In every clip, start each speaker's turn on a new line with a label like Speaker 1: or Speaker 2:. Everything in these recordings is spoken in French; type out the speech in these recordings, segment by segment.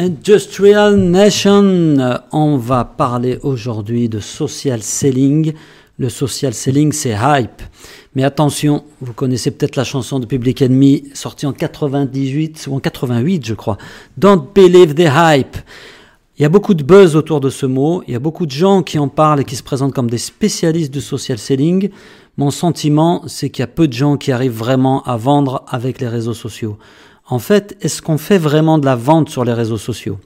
Speaker 1: Industrial Nation, on va parler aujourd'hui de social selling. Le social selling, c'est hype. Mais attention, vous connaissez peut-être la chanson de Public Enemy, sortie en 98 ou en 88, je crois. Don't believe the hype. Il y a beaucoup de buzz autour de ce mot, il y a beaucoup de gens qui en parlent et qui se présentent comme des spécialistes du social selling. Mon sentiment, c'est qu'il y a peu de gens qui arrivent vraiment à vendre avec les réseaux sociaux. En fait, est-ce qu'on fait vraiment de la vente sur les réseaux sociaux?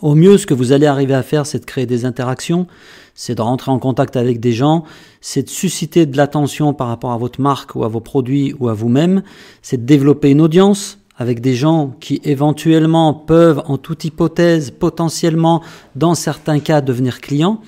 Speaker 1: Au mieux, ce que vous allez arriver à faire, c'est de créer des interactions, c'est de rentrer en contact avec des gens, c'est de susciter de l'attention par rapport à votre marque ou à vos produits ou à vous-même, c'est de développer une audience, avec des gens qui éventuellement peuvent, en toute hypothèse, potentiellement, dans certains cas, devenir clients.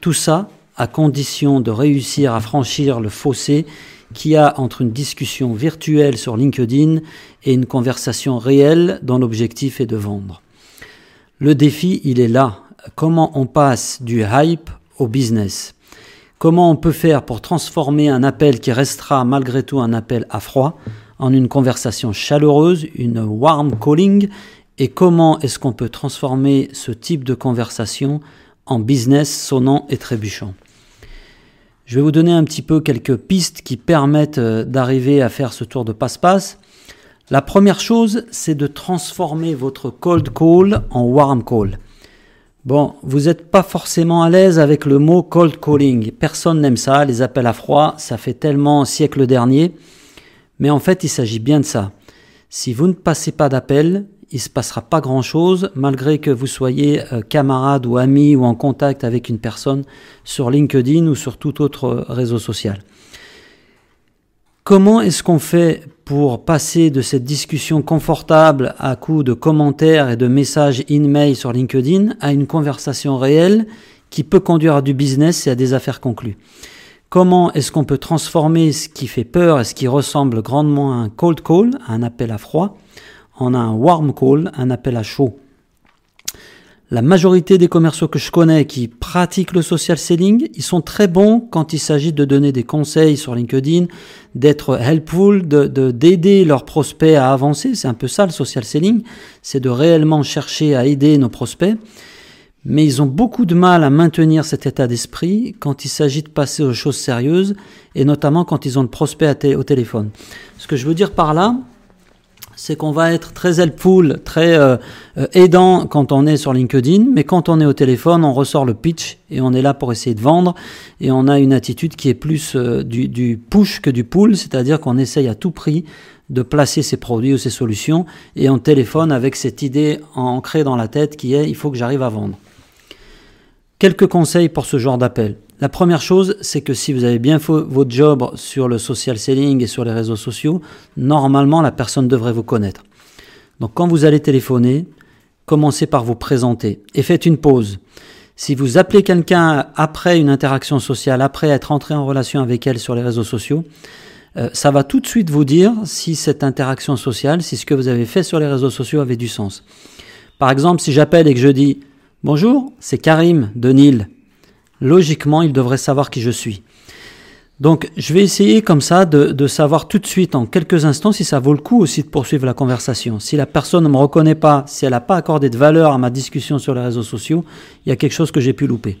Speaker 1: Tout ça à condition de réussir à franchir le fossé qu'il y a entre une discussion virtuelle sur LinkedIn et une conversation réelle dont l'objectif est de vendre. Le défi, il est là. Comment on passe du hype au business? Comment on peut faire pour transformer un appel qui restera malgré tout un appel à froid en une conversation chaleureuse, une warm calling, et comment est-ce qu'on peut transformer ce type de conversation en business sonnant et trébuchant? Je vais vous donner un petit peu quelques pistes qui permettent euh, d'arriver à faire ce tour de passe-passe. La première chose, c'est de transformer votre cold call en warm call. Bon, vous n'êtes pas forcément à l'aise avec le mot cold calling. Personne n'aime ça, les appels à froid, ça fait tellement siècle dernier. Mais en fait, il s'agit bien de ça. Si vous ne passez pas d'appel, il ne se passera pas grand-chose, malgré que vous soyez euh, camarade ou ami ou en contact avec une personne sur LinkedIn ou sur tout autre réseau social. Comment est-ce qu'on fait pour passer de cette discussion confortable à coup de commentaires et de messages in-mail sur LinkedIn à une conversation réelle qui peut conduire à du business et à des affaires conclues? Comment est-ce qu'on peut transformer ce qui fait peur et ce qui ressemble grandement à un cold call, un appel à froid, en un warm call, un appel à chaud La majorité des commerciaux que je connais qui pratiquent le social selling, ils sont très bons quand il s'agit de donner des conseils sur LinkedIn, d'être helpful, de d'aider leurs prospects à avancer. C'est un peu ça le social selling, c'est de réellement chercher à aider nos prospects mais ils ont beaucoup de mal à maintenir cet état d'esprit quand il s'agit de passer aux choses sérieuses, et notamment quand ils ont le prospect au téléphone. Ce que je veux dire par là, c'est qu'on va être très helpful, très euh, euh, aidant quand on est sur LinkedIn, mais quand on est au téléphone, on ressort le pitch et on est là pour essayer de vendre, et on a une attitude qui est plus euh, du, du push que du pull, c'est-à-dire qu'on essaye à tout prix de placer ses produits ou ses solutions, et on téléphone avec cette idée ancrée dans la tête qui est il faut que j'arrive à vendre. Quelques conseils pour ce genre d'appel. La première chose, c'est que si vous avez bien fait votre job sur le social selling et sur les réseaux sociaux, normalement la personne devrait vous connaître. Donc quand vous allez téléphoner, commencez par vous présenter et faites une pause. Si vous appelez quelqu'un après une interaction sociale, après être entré en relation avec elle sur les réseaux sociaux, euh, ça va tout de suite vous dire si cette interaction sociale, si ce que vous avez fait sur les réseaux sociaux avait du sens. Par exemple, si j'appelle et que je dis Bonjour, c'est Karim de Nil. Logiquement, il devrait savoir qui je suis. Donc, je vais essayer comme ça de, savoir tout de suite, en quelques instants, si ça vaut le coup aussi de poursuivre la conversation. Si la personne ne me reconnaît pas, si elle n'a pas accordé de valeur à ma discussion sur les réseaux sociaux, il y a quelque chose que j'ai pu louper.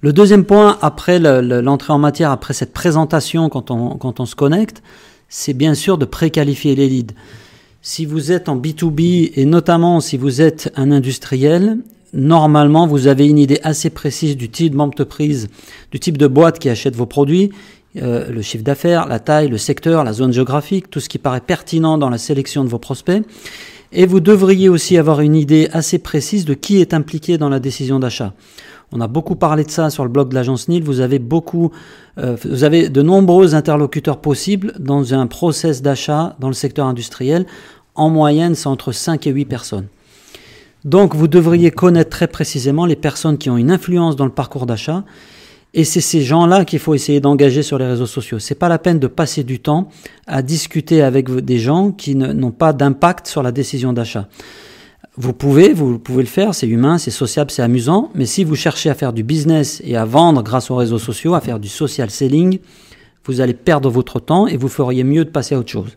Speaker 1: Le deuxième point, après l'entrée en matière, après cette présentation quand on, quand on se connecte, c'est bien sûr de préqualifier les leads. Si vous êtes en B2B et notamment si vous êtes un industriel, normalement vous avez une idée assez précise du type d'entreprise, du type de boîte qui achète vos produits, euh, le chiffre d'affaires, la taille, le secteur, la zone géographique, tout ce qui paraît pertinent dans la sélection de vos prospects. Et vous devriez aussi avoir une idée assez précise de qui est impliqué dans la décision d'achat. On a beaucoup parlé de ça sur le blog de l'agence NIL. Vous avez beaucoup, euh, vous avez de nombreux interlocuteurs possibles dans un process d'achat dans le secteur industriel. En moyenne, c'est entre 5 et 8 personnes. Donc vous devriez connaître très précisément les personnes qui ont une influence dans le parcours d'achat. Et c'est ces gens-là qu'il faut essayer d'engager sur les réseaux sociaux. C'est pas la peine de passer du temps à discuter avec des gens qui n'ont pas d'impact sur la décision d'achat. Vous pouvez, vous pouvez le faire, c'est humain, c'est sociable, c'est amusant, mais si vous cherchez à faire du business et à vendre grâce aux réseaux sociaux, à faire du social selling, vous allez perdre votre temps et vous feriez mieux de passer à autre chose.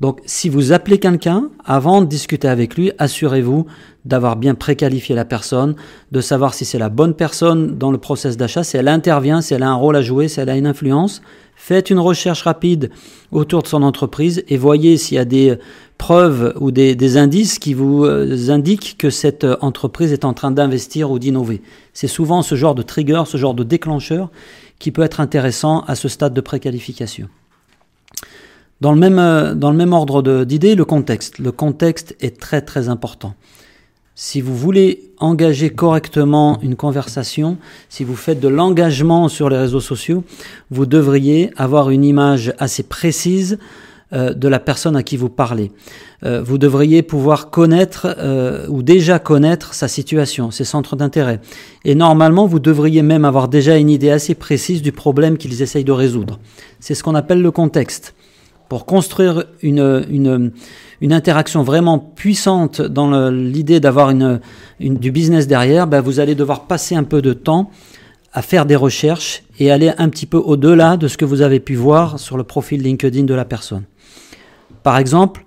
Speaker 1: Donc, si vous appelez quelqu'un, avant de discuter avec lui, assurez-vous d'avoir bien préqualifié la personne, de savoir si c'est la bonne personne dans le process d'achat, si elle intervient, si elle a un rôle à jouer, si elle a une influence. Faites une recherche rapide autour de son entreprise et voyez s'il y a des preuves ou des, indices qui vous euh, indiquent que cette entreprise est en train d'investir ou d'innover. C'est souvent ce genre de trigger, ce genre de déclencheur qui peut être intéressant à ce stade de préqualification. Dans le même, euh, dans le même ordre d'idées, le contexte. Le contexte est très très important. Si vous voulez engager correctement une conversation, si vous faites de l'engagement sur les réseaux sociaux, vous devriez avoir une image assez précise euh, de la personne à qui vous parlez. Euh, vous devriez pouvoir connaître ou déjà connaître sa situation, ses centres d'intérêt. Et normalement, vous devriez même avoir déjà une idée assez précise du problème qu'ils essayent de résoudre. C'est ce qu'on appelle le contexte pour construire une, interaction vraiment puissante dans l'idée d'avoir une, du business derrière, ben vous allez devoir passer un peu de temps à faire des recherches et aller un petit peu au-delà de ce que vous avez pu voir sur le profil LinkedIn de la personne. Par exemple,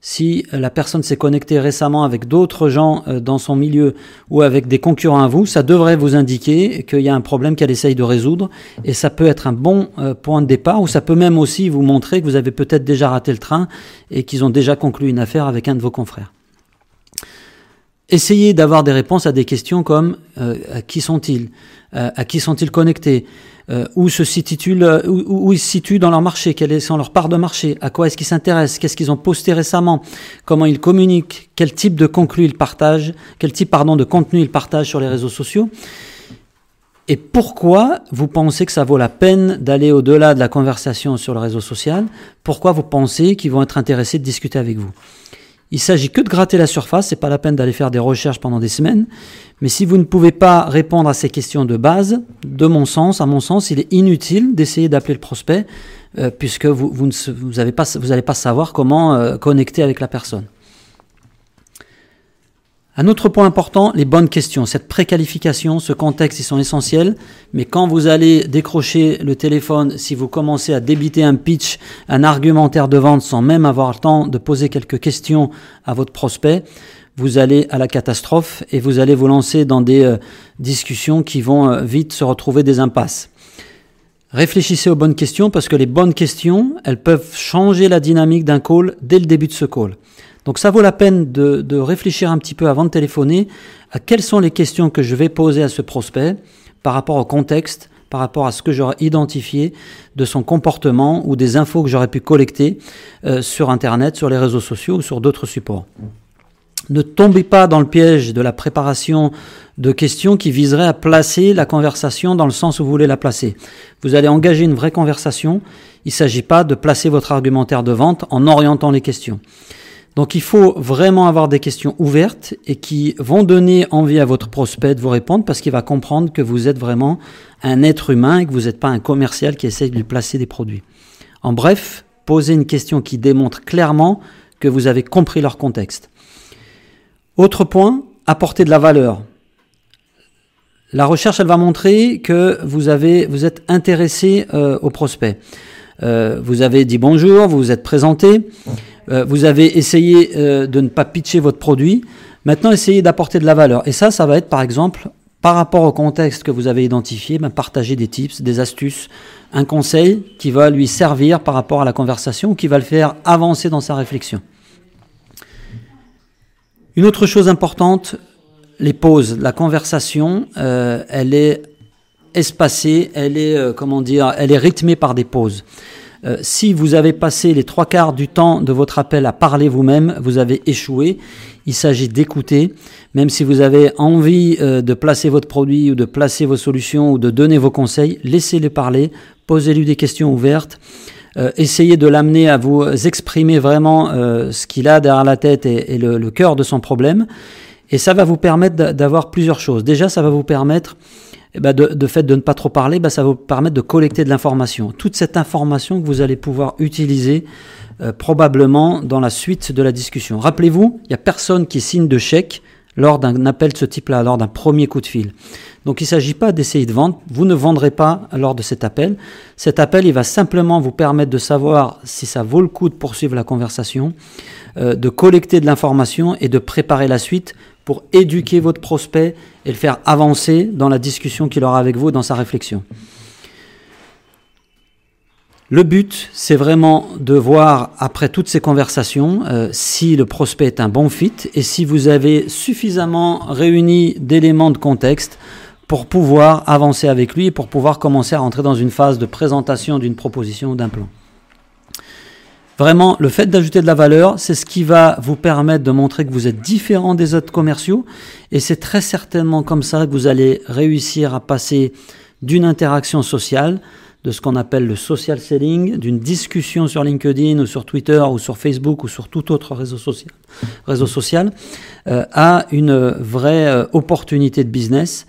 Speaker 1: si la personne s'est connectée récemment avec d'autres gens euh, dans son milieu ou avec des concurrents à vous, ça devrait vous indiquer qu'il y a un problème qu'elle essaye de résoudre et ça peut être un bon euh, point de départ ou ça peut même aussi vous montrer que vous avez peut-être déjà raté le train et qu'ils ont déjà conclu une affaire avec un de vos confrères. Essayez d'avoir des réponses à des questions comme euh, qui sont-ils, à qui sont-ils connectés, euh, où, se situent, où, où, ils se situent dans leur marché, quelle sont leurs parts de marché, à quoi est-ce qu'ils s'intéressent, qu'est-ce qu'ils ont posté récemment, comment ils communiquent, quel type de contenu ils partagent, quel type pardon, de contenu ils partagent sur les réseaux sociaux. Et pourquoi vous pensez que ça vaut la peine d'aller au-delà de la conversation sur le réseau social Pourquoi vous pensez qu'ils vont être intéressés de discuter avec vous? Il s'agit que de gratter la surface, c'est pas la peine d'aller faire des recherches pendant des semaines. Mais si vous ne pouvez pas répondre à ces questions de base, de mon sens, à mon sens, il est inutile d'essayer d'appeler le prospect, euh, puisque vous, vous n'allez pas, vous pas savoir comment euh, connecter avec la personne. Un autre point important, les bonnes questions. Cette préqualification, ce contexte, ils sont essentiels. Mais quand vous allez décrocher le téléphone, si vous commencez à débiter un pitch, un argumentaire de vente sans même avoir le temps de poser quelques questions à votre prospect, vous allez à la catastrophe et vous allez vous lancer dans des euh, discussions qui vont euh, vite se retrouver des impasses. Réfléchissez aux bonnes questions parce que les bonnes questions, elles peuvent changer la dynamique d'un call dès le début de ce call. Donc ça vaut la peine de, réfléchir un petit peu avant de téléphoner à quelles sont les questions que je vais poser à ce prospect par rapport au contexte, par rapport à ce que j'aurais identifié de son comportement ou des infos que j'aurais pu collecter euh, sur Internet, sur les réseaux sociaux ou sur d'autres supports. Ne tombez pas dans le piège de la préparation de questions qui viseraient à placer la conversation dans le sens où vous voulez la placer. Vous allez engager une vraie conversation. Il ne s'agit pas de placer votre argumentaire de vente en orientant les questions. Donc il faut vraiment avoir des questions ouvertes et qui vont donner envie à votre prospect de vous répondre parce qu'il va comprendre que vous êtes vraiment un être humain et que vous n'êtes pas un commercial qui essaye de lui placer des produits. En bref, posez une question qui démontre clairement que vous avez compris leur contexte. Autre point, apporter de la valeur. La recherche, elle va montrer que vous avez, vous êtes intéressé euh, au prospect. Euh, vous avez dit bonjour, vous vous êtes présenté. Euh, vous avez essayé euh, de ne pas pitcher votre produit. Maintenant, essayez d'apporter de la valeur. Et ça, ça va être par exemple, par rapport au contexte que vous avez identifié, ben, partager des tips, des astuces, un conseil qui va lui servir par rapport à la conversation, qui va le faire avancer dans sa réflexion. Une autre chose importante, les pauses. La conversation, euh, elle est espacée, elle est, comment dire, elle est rythmée par des pauses. Euh, si vous avez passé les trois quarts du temps de votre appel à parler vous-même, vous avez échoué. Il s'agit d'écouter. Même si vous avez envie euh, de placer votre produit ou de placer vos solutions ou de donner vos conseils, laissez-le parler, posez-lui des questions ouvertes. Euh, essayez de l'amener à vous exprimer vraiment ce qu'il a derrière la tête et, le, le cœur de son problème. Et ça va vous permettre d'avoir plusieurs choses. Déjà, ça va vous permettre eh ben, de, fait de ne pas trop parler, ben, ça va vous permettre de collecter de l'information. Toute cette information que vous allez pouvoir utiliser euh, probablement dans la suite de la discussion. Rappelez-vous, il n'y a personne qui signe de chèque lors d'un appel de ce type-là, lors d'un premier coup de fil. Donc il ne s'agit pas d'essayer de vendre, vous ne vendrez pas lors de cet appel. Cet appel, il va simplement vous permettre de savoir si ça vaut le coup de poursuivre la conversation, euh, de collecter de l'information et de préparer la suite pour éduquer votre prospect et le faire avancer dans la discussion qu'il aura avec vous, dans sa réflexion. Le but, c'est vraiment de voir, après toutes ces conversations, euh, si le prospect est un bon fit et si vous avez suffisamment réuni d'éléments de contexte pour pouvoir avancer avec lui et pour pouvoir commencer à rentrer dans une phase de présentation d'une proposition ou d'un plan. Vraiment, le fait d'ajouter de la valeur, c'est ce qui va vous permettre de montrer que vous êtes différent des autres commerciaux. Et c'est très certainement comme ça que vous allez réussir à passer d'une interaction sociale de ce qu'on appelle le social selling, d'une discussion sur LinkedIn ou sur Twitter ou sur Facebook ou sur tout autre réseau social, réseau social euh, à une vraie euh, opportunité de business